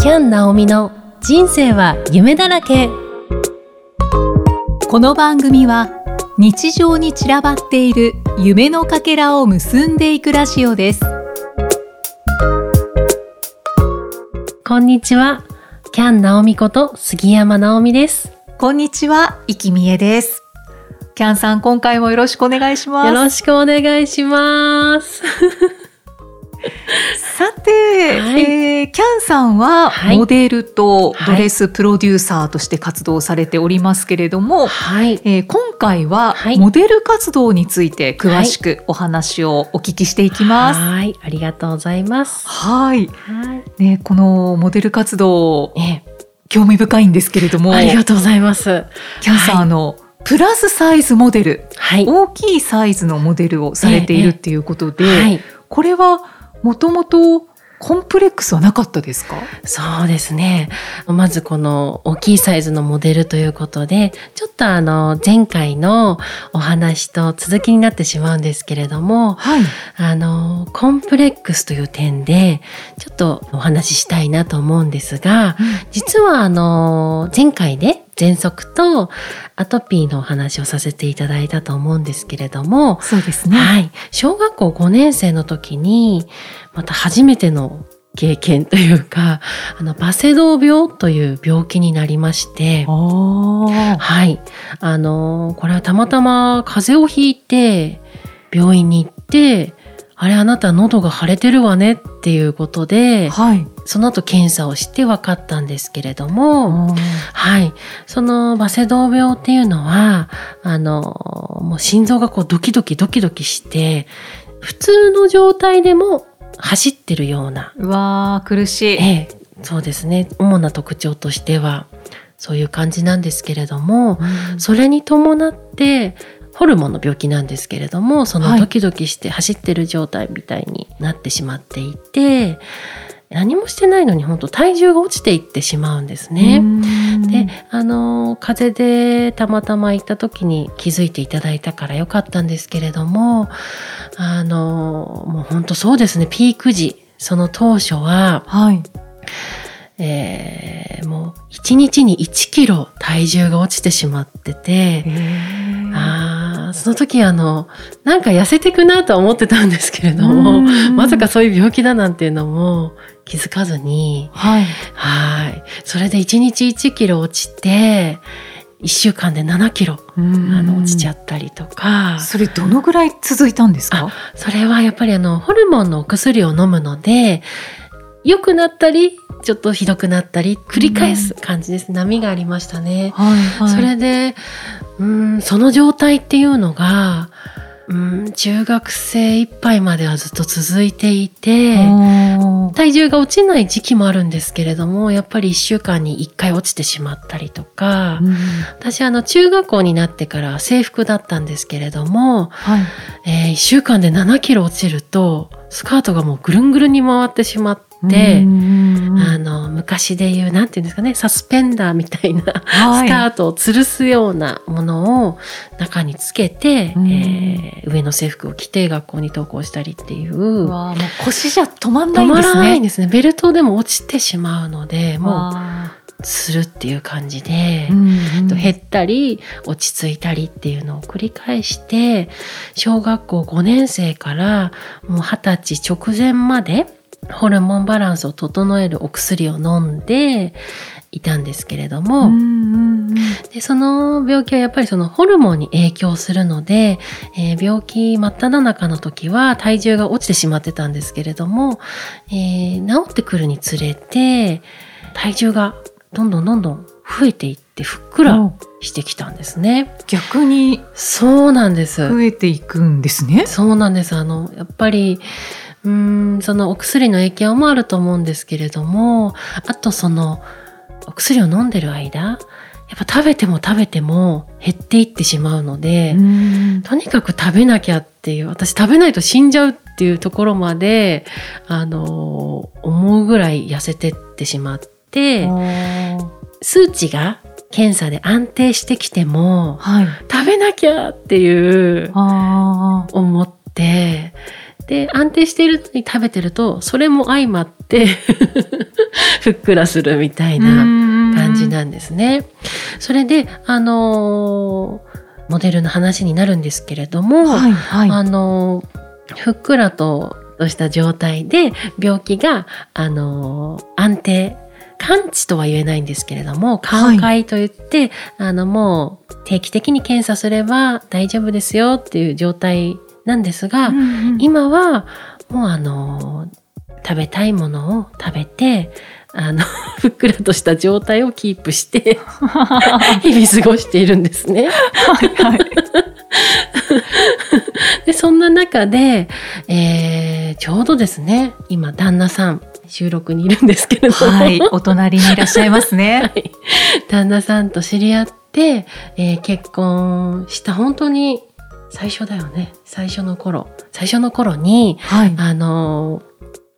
キャン・ナオミの人生は夢だらけ。この番組は日常に散らばっている夢のかけらを結んでいくラジオです。こんにちは。キャン・ナオミこと杉山直美です。こんにちは、いきみえです。キャンさん今回もよろしくお願いします。よろしくお願いしますさて、はい、えー、キャンさんはモデルとドレスプロデューサーとして活動されておりますけれども、はい、えー、今回はモデル活動について詳しくお話をお聞きしていきます。はい、ありがとうございます。はい。ね、このモデル活動、え興味深いんですけれども、ありがとうございます。キャンさん、はい、のプラスサイズモデル、はい、大きいサイズのモデルをされているっていうことで、ええ。はい、これはもともとコンプレックスはなかったですか？そうですね。まずこの大きいサイズのモデルということで、ちょっとあの前回のお話と続きになってしまうんですけれども、はい、あのコンプレックスという点でちょっとお話ししたいなと思うんですが、うん、実はあの前回で喘息とアトピーのお話をさせていただいたと思うんですけれども、そうですね。はい。小学校5年生の時に、また初めての経験というか、あの、バセドウ病という病気になりまして、はい。あの、これはたまたま風邪をひいて、病院に行って、あれあなた喉が腫れてるわねっていうことで、はい、その後検査をして分かったんですけれども、はい、そのバセドウ病っていうのはあのもう心臓がこうドキドキドキドキして普通の状態でも走ってるような。うわ苦しい、ええ、そうですね。主な特徴としてはそういう感じなんですけれども、うん、それに伴ってホルモンの病気なんですけれどもそのドキドキして走ってる状態みたいになってしまっていて、はい、何もしてないのに本当体重が落ちていってしまうんですね。であの風邪でたまたま行った時に気づいていただいたからよかったんですけれどもあのもう本当そうですね。ピーク時その当初は、はい。えー、もう1日に1キロ体重が落ちてしまっててあその時あのなんか痩せていくなとは思ってたんですけれどもまさかそういう病気だなんていうのも気づかずにはい。はい。それで1日1キロ落ちて1週間で7キロあの落ちちゃったりとか。それどのぐらい続いたんですか？それはやっぱりあのホルモンのお薬を飲むので良くなったりちょっとひどくなったり繰り返す感じです、うん、波がありましたね、はいはい、それでうんその状態っていうのがうん中学生いっぱいまではずっと続いていて体重が落ちない時期もあるんですけれどもやっぱり1週間に1回落ちてしまったりとか、うん、私あの中学校になってから制服だったんですけれども、はい。えー、1週間で7キロ落ちるとスカートがもうぐるんぐるんに回ってしまって。で、あの昔で言うなんていうんですかねサスペンダーみたいな、はい、スカートを吊るすようなものを中につけて、うん、えー、上の制服を着て学校に登校したりっていう。わもう腰じゃ止まんないんですね。止まらないんですね。ベルトでも落ちてしまうのでもうするっていう感じで、うんうん、減ったり落ち着いたりっていうのを繰り返して小学校5年生からもう二十歳直前までホルモンバランスを整えるお薬を飲んでいたんですけれども、でその病気はやっぱりそのホルモンに影響するので、えー、病気真っ只中の時は体重が落ちてしまってたんですけれども、えー、治ってくるにつれて体重がどんどんどんどん増えていってふっくらしてきたんですね。逆にそうなんです。増えていくんですね。そうなんです。あのやっぱりうんそのお薬の影響もあると思うんですけれどもあとそのお薬を飲んでる間やっぱ食べても食べても減っていってしまうのでとにかく食べなきゃっていう私食べないと死んじゃうっていうところまであの思うぐらい痩せてってしまって数値が検査で安定してきても、はい、食べなきゃっていう思ってで安定しているのに食べてるとそれも相まって ふっくらするみたいな感じなんですね。それであのモデルの話になるんですけれども、はいはい、あのふっくらとした状態で病気があの安定完治とは言えないんですけれども寛解といって、はい、あのもう定期的に検査すれば大丈夫ですよっていう状態なんですが、うんうん、今はもうあの食べたいものを食べてあの ふっくらとした状態をキープして 日々過ごしているんですね。はいはい、でそんな中で、えー、ちょうどですね今旦那さん収録にいるんですけれども、はい、お隣にいらっしゃいますね。はい、旦那さんと知り合って、えー、結婚した本当に最初だよね。最初の頃。最初の頃に、はい、あの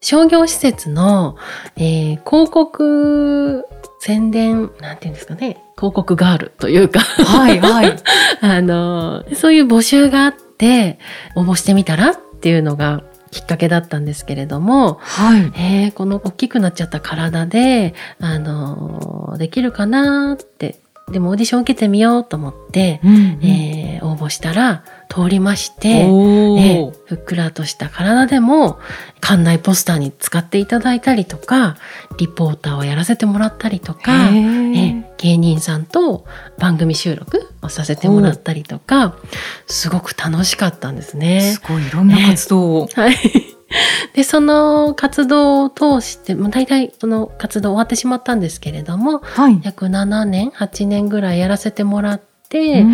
商業施設の、えー、広告宣伝なんていうんですかね。広告ガールというか。はいはい。あのそういう募集があって応募してみたらっていうのがきっかけだったんですけれども、はい、えー、この大きくなっちゃった体であのできるかなってでもオーディション受けてみようと思って、うんうん、えー、応募したら通りまして、えー、ふっくらとした体でも館内ポスターに使っていただいたりとかリポーターをやらせてもらったりとか、えー、芸人さんと番組収録をさせてもらったりとかすごく楽しかったんですね。すごいいろんな活動を、はいでその活動を通してもう大体その活動終わってしまったんですけれども、はい、約7年8年ぐらいやらせてもらって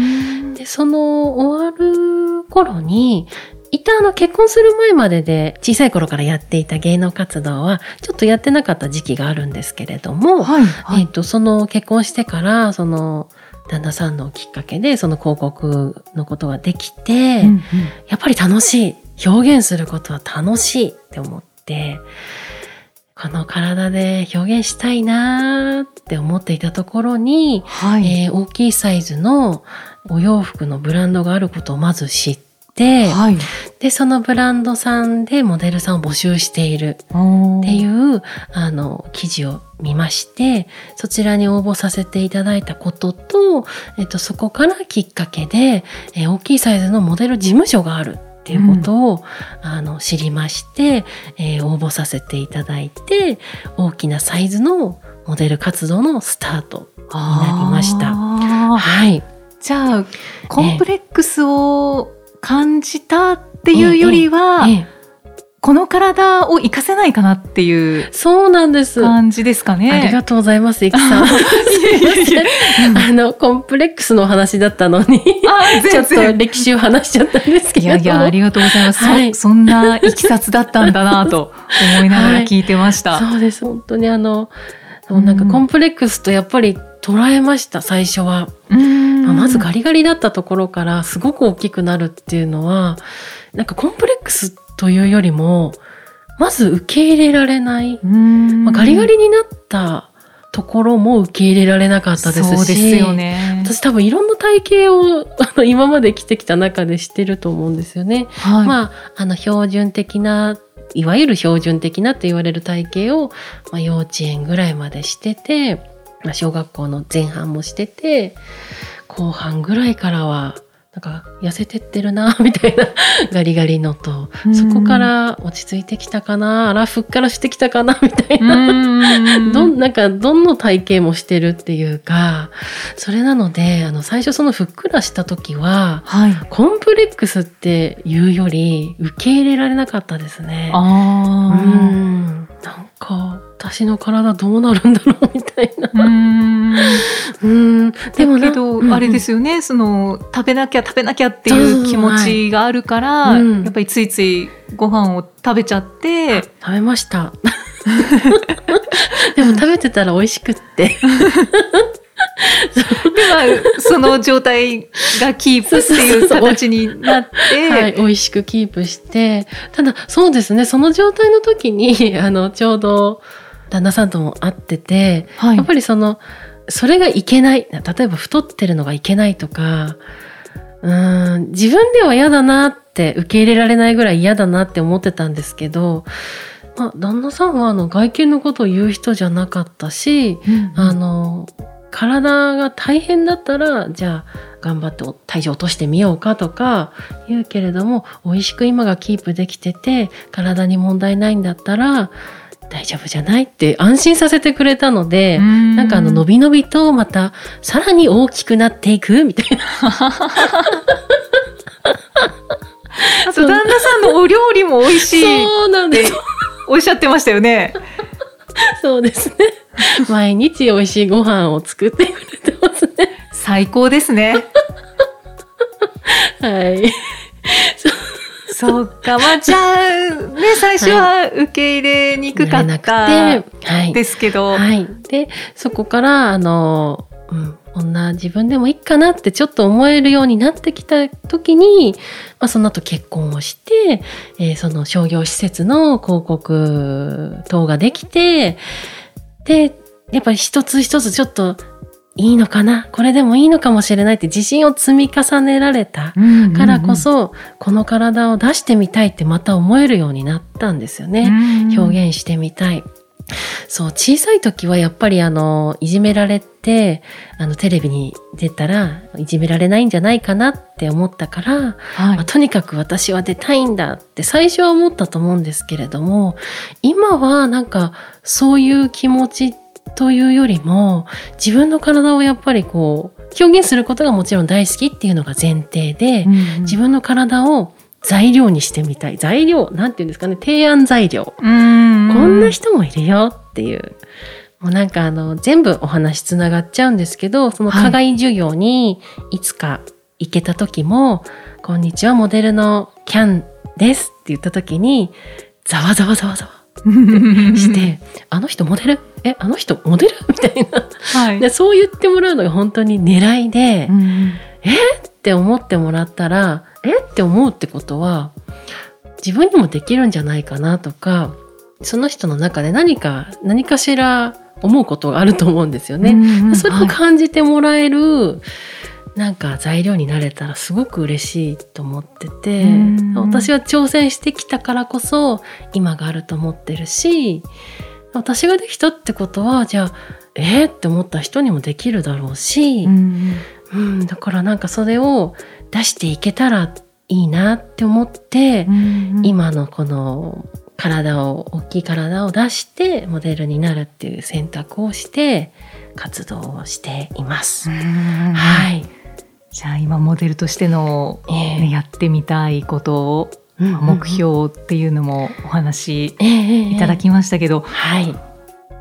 でその終わる頃に一旦あの結婚する前までで小さい頃からやっていた芸能活動はちょっとやってなかった時期があるんですけれども、はいはい、えーと、その結婚してからその旦那さんのきっかけでその広告のことができて、うんうん、やっぱり楽しい表現することは楽しいって思って、この体で表現したいなって思っていたところに、はい、えー、大きいサイズのお洋服のブランドがあることをまず知って、はい、でそのブランドさんでモデルさんを募集しているっていうあの記事を見ましてそちらに応募させていただいたことと、えっと、そこからきっかけで、えー、大きいサイズのモデル事務所があるっていうことを、うん、あの知りまして、えー、応募させていただいて大きなサイズのモデル活動のスタートになりました。はい、じゃあコンプレックスを感じたっていうよりは、えええこの体を活かせないかなっていうそうなんです感じですかね。ありがとうございます、いきさん。あのコンプレックスの話だったのに、ちょっと歴史を話しちゃったんですけど。いやいやありがとうございます。はい、そそんないきさつだったんだなと思いながら 聞いてました。はい、そうです本当にあのなんかコンプレックスとやっぱり捉えました最初は。まずガリガリだったところからすごく大きくなるっていうのはなんかコンプレックスというよりもまず受け入れられない、まあ、ガリガリになったところも受け入れられなかったですしですよ、ね、私多分いろんな体型をあの今まで着てきた中でしてると思うんですよね。はい、まああの標準的ないわゆる標準的なと言われる体型を、まあ、幼稚園ぐらいまでしてて、まあ、小学校の前半もしてて後半ぐらいからはなんか痩せてってるな みたいなガリガリのと。そこから落ち着いてきたかなあらふっからしてきたかな みたいな。どなんかどんな体型もしてるっていうかそれなのであの最初そのふっくらした時は、はい、コンプレックスっていうより受け入れられなかったですね。あうん。なんか私の体どうなるんだろうみたいな。うんでもけど、あれですよね。その食べなきゃ食べなきゃっていう気持ちがあるから、やっぱりついついご飯を食べちゃって。食べました。でも食べてたら美味しくって。ではその状態がキープっていう形になって、はい、美味しくキープして。ただそうですね。その状態の時にあのちょうど旦那さんとも会ってて、はい、やっぱりそのそれがいけない。例えば太ってるのがいけないとかうん自分では嫌だなっって受け入れられないぐらい嫌だなって思ってたんですけど、まあ、旦那さんはあの外見のことを言う人じゃなかったし、うん、あの体が大変だったらじゃあ頑張って体重落としてみようかとか言うけれども美味しく今がキープできてて体に問題ないんだったら大丈夫じゃない？って安心させてくれたのでんなんかあの伸び伸びとまたさらに大きくなっていくみたいな。あと旦那さんのお料理も美味しいそうなんですおっしゃってましたよね。そうですね。毎日美味しいご飯を作ってくれてますね。最高ですね。はい。そうか、まあ、じゃあ、ね、最初は受け入れにくかったですけど。はい。はい、で、そこから、あの、うん、こんな自分でもいいかなってちょっと思えるようになってきた時に、まあ、その後結婚をして、えー、その商業施設の広告等ができて、で、やっぱり一つ一つちょっといいのかな？これでもいいのかもしれないって自信を積み重ねられたからこそ、うんうんうん、この体を出してみたいってまた思えるようになったんですよね。うんうん、表現してみたい。そう、小さい時はやっぱりあの、いじめられて、あの、テレビに出たら、いじめられないんじゃないかなって思ったから、はい、まあ、とにかく私は出たいんだって最初は思ったと思うんですけれども、今はなんか、そういう気持ちというよりも、自分の体をやっぱりこう、表現することがもちろん大好きっていうのが前提で、うんうん、自分の体を材料にしてみたい。材料、なんていうんですかね、提案材料。こんな人もいるよっていう。もうなんかあの、全部お話つながっちゃうんですけど、その課外授業にいつか行けた時も、はい、こんにちは、モデルのキャンですって言った時に、ざわざわざわざわして、あの人モデル？え、あの人モデル？みたいな、はい、で。そう言ってもらうのが本当に狙いで、うん、え？って思ってもらったら、え？って思うってことは自分にもできるんじゃないかなとかその人の中で何か何かしら思うことがあると思うんですよね。うんうん、それを感じてもらえる、はい、なんか材料になれたらすごく嬉しいと思ってて、私は挑戦してきたからこそ今があると思ってるし私ができたってことはじゃあえー、って思った人にもできるだろうし、うん、うん、だからなんかそれを出していけたらいいなって思って、今のこの体を大きい体を出してモデルになるっていう選択をして活動をしています。はい。じゃあ今モデルとしての、ね、えー、やってみたいことを、目標っていうのもお話いただきましたけど、はい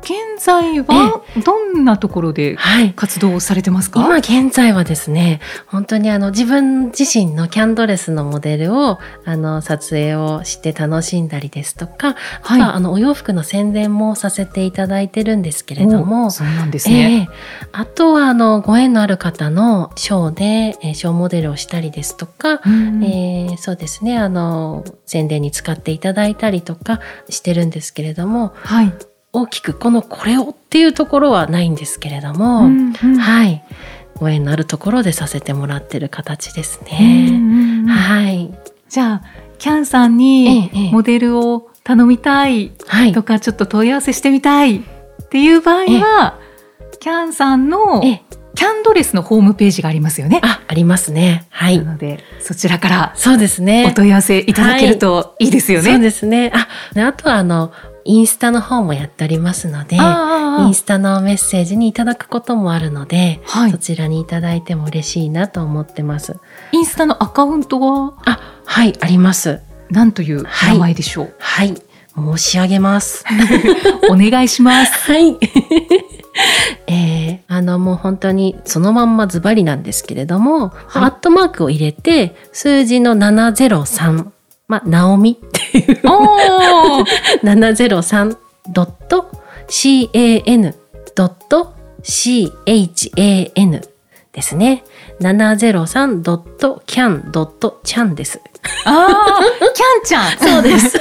現在はどんなところで活動されてますか、はい、今現在はですね本当にあの自分自身のキャンドレスのモデルをあの撮影をして楽しんだりですとか、はい、ああのお洋服の宣伝もさせていただいてるんですけれどもそうなんですね、えー、あとはあのご縁のある方のショーで、えー、ショーモデルをしたりですとか、うん、えー、そうですねあの宣伝に使っていただいたりとかしてるんですけれども、はい、大きくこのこれをっていうところはないんですけれども、うんうん、はいご縁のあるところでさせてもらってる形ですね。うんうん、はい。じゃあキャンさんにモデルを頼みたいとか、ちょっと問い合わせしてみたいっていう場合は、キャンさんのキャンドレスのホームページがありますよね。あ、ありますね。はい。なので、そちらから。そうですね。お問い合わせいただけるといいですよね。はい、そうですね。あ、あとはあの、インスタの方もやっておりますので、インスタのメッセージにいただくこともあるので、はい、そちらにいただいても嬉しいなと思ってます。インスタのアカウントは？あ、はい、あります。なんという名前でしょう？はい、はい、申し上げます。お願いします。はい。えー、あのもう本当にそのまんまズバリなんですけれども、はい、アットマークを入れて数字の703まあ、ナオミっていう。703.can.chan ですね。703.can.chan です。ああ、キャンちゃん。そうです。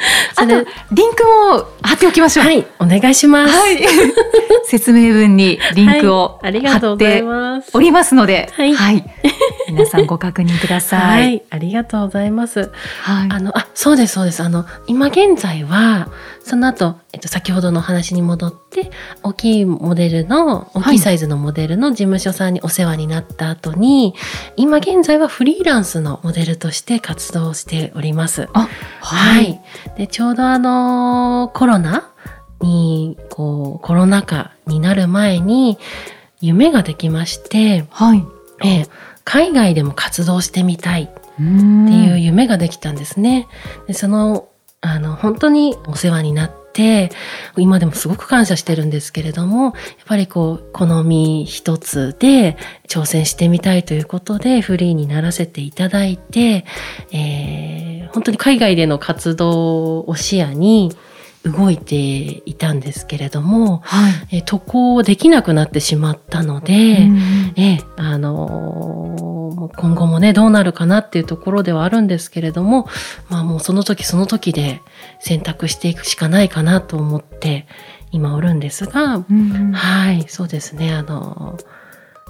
あと、リンクも貼っておきましょう。はい、お願いします。はい、説明文にリンクを貼っておりますので、はい、はい皆さんご確認ください。はい、ありがとうございます。はい、あの、あ、そうです、そうです。あの、今現在は、その後、えっと、先ほどの話に戻って、大きいモデルの、大きいサイズのモデルの事務所さんにお世話になった後に、はい、今現在はフリーランスのモデルとして活動しております。あ、はい。はい、で、ちょうどあの、コロナに、こう、コロナ禍になる前に、夢ができまして、はい。えー、海外でも活動してみたいっていう夢ができたんですね。でその、あの、本当にお世話になって、今でもすごく感謝してるんですけれども、やっぱりこう、好み一つで挑戦してみたいということで、フリーにならせていただいて、えー、本当に海外での活動を視野に、動いていたんですけれども、はい、え渡航できなくなってしまったので、うん、えあの今後もねどうなるかなっていうところではあるんですけれどもまあもうその時その時で選択していくしかないかなと思って今おるんですが、うん、はいそうですね。あの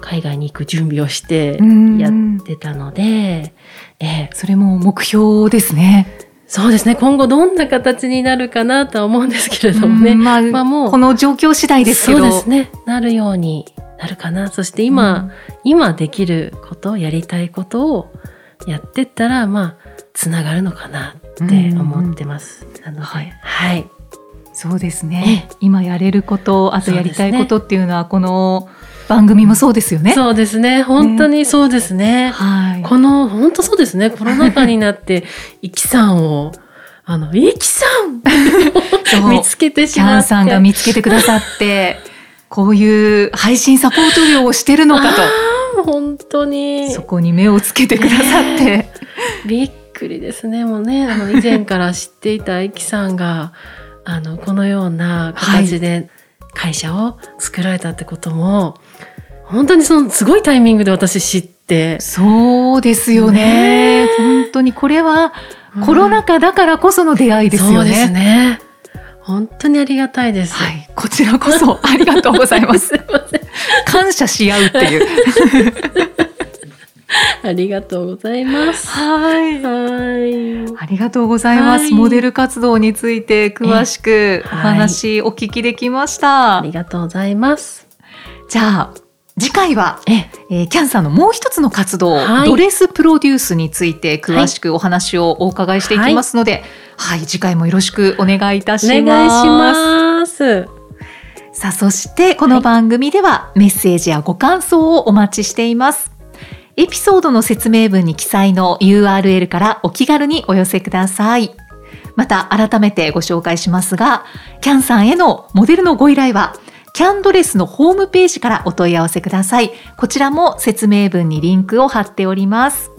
海外に行く準備をしてやってたので、うん、えそれも目標ですね。そうですね。今後どんな形になるかなとは思うんですけれどもね。まあ、まあ、もう。この状況次第ですけど。そうですね。なるようになるかな。そして今、うん、今できること、やりたいことをやってったら、まあ、つながるのかなって思ってます。うん、なので、はい、はい。そうですね。今やれること、あとやりたいことっていうのは、この、番組もそうですよね。そうですね。本当にそうですね。ねはい。この、本当そうですね。コロナ禍になって、イキさんを、あの、イキさん見つけてしまって。キャンさんが見つけてくださって、こういう配信サポート料をしてるのかと。本当に。そこに目をつけてくださって。えー、びっくりですね。もうね、あの、以前から知っていたイキさんが、あの、このような形で会社を作られたってことも、はい本当にそのすごいタイミングで私知って。そうですよね。ね本当にこれはコロナ禍だからこその出会いですよね。そうですね。本当にありがたいです。はい、こちらこそ ありがとうございます。すま。感謝し合うっていう。ありがとうございます。はい。はい。ありがとうございます。モデル活動について詳しくお話お聞きできました。ありがとうございます。じゃあ、次回は、ええー、キャンさんのもう一つの活動、はい、ドレスプロデュースについて詳しくお話をお伺いしていきますので、はい、はい、次回もよろしくお願いいたします。お願いします。さあ、そしてこの番組ではメッセージやご感想をお待ちしています。エピソードの説明文に記載の URL からお気軽にお寄せください。また改めてご紹介しますが、キャンさんへのモデルのご依頼はキャンドレスのホームページからお問い合わせください。こちらも説明文にリンクを貼っております。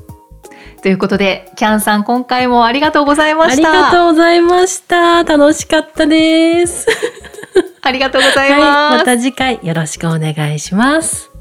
ということで、キャンさん今回もありがとうございました。ありがとうございました。楽しかったです。ありがとうございます、はい、また次回よろしくお願いします。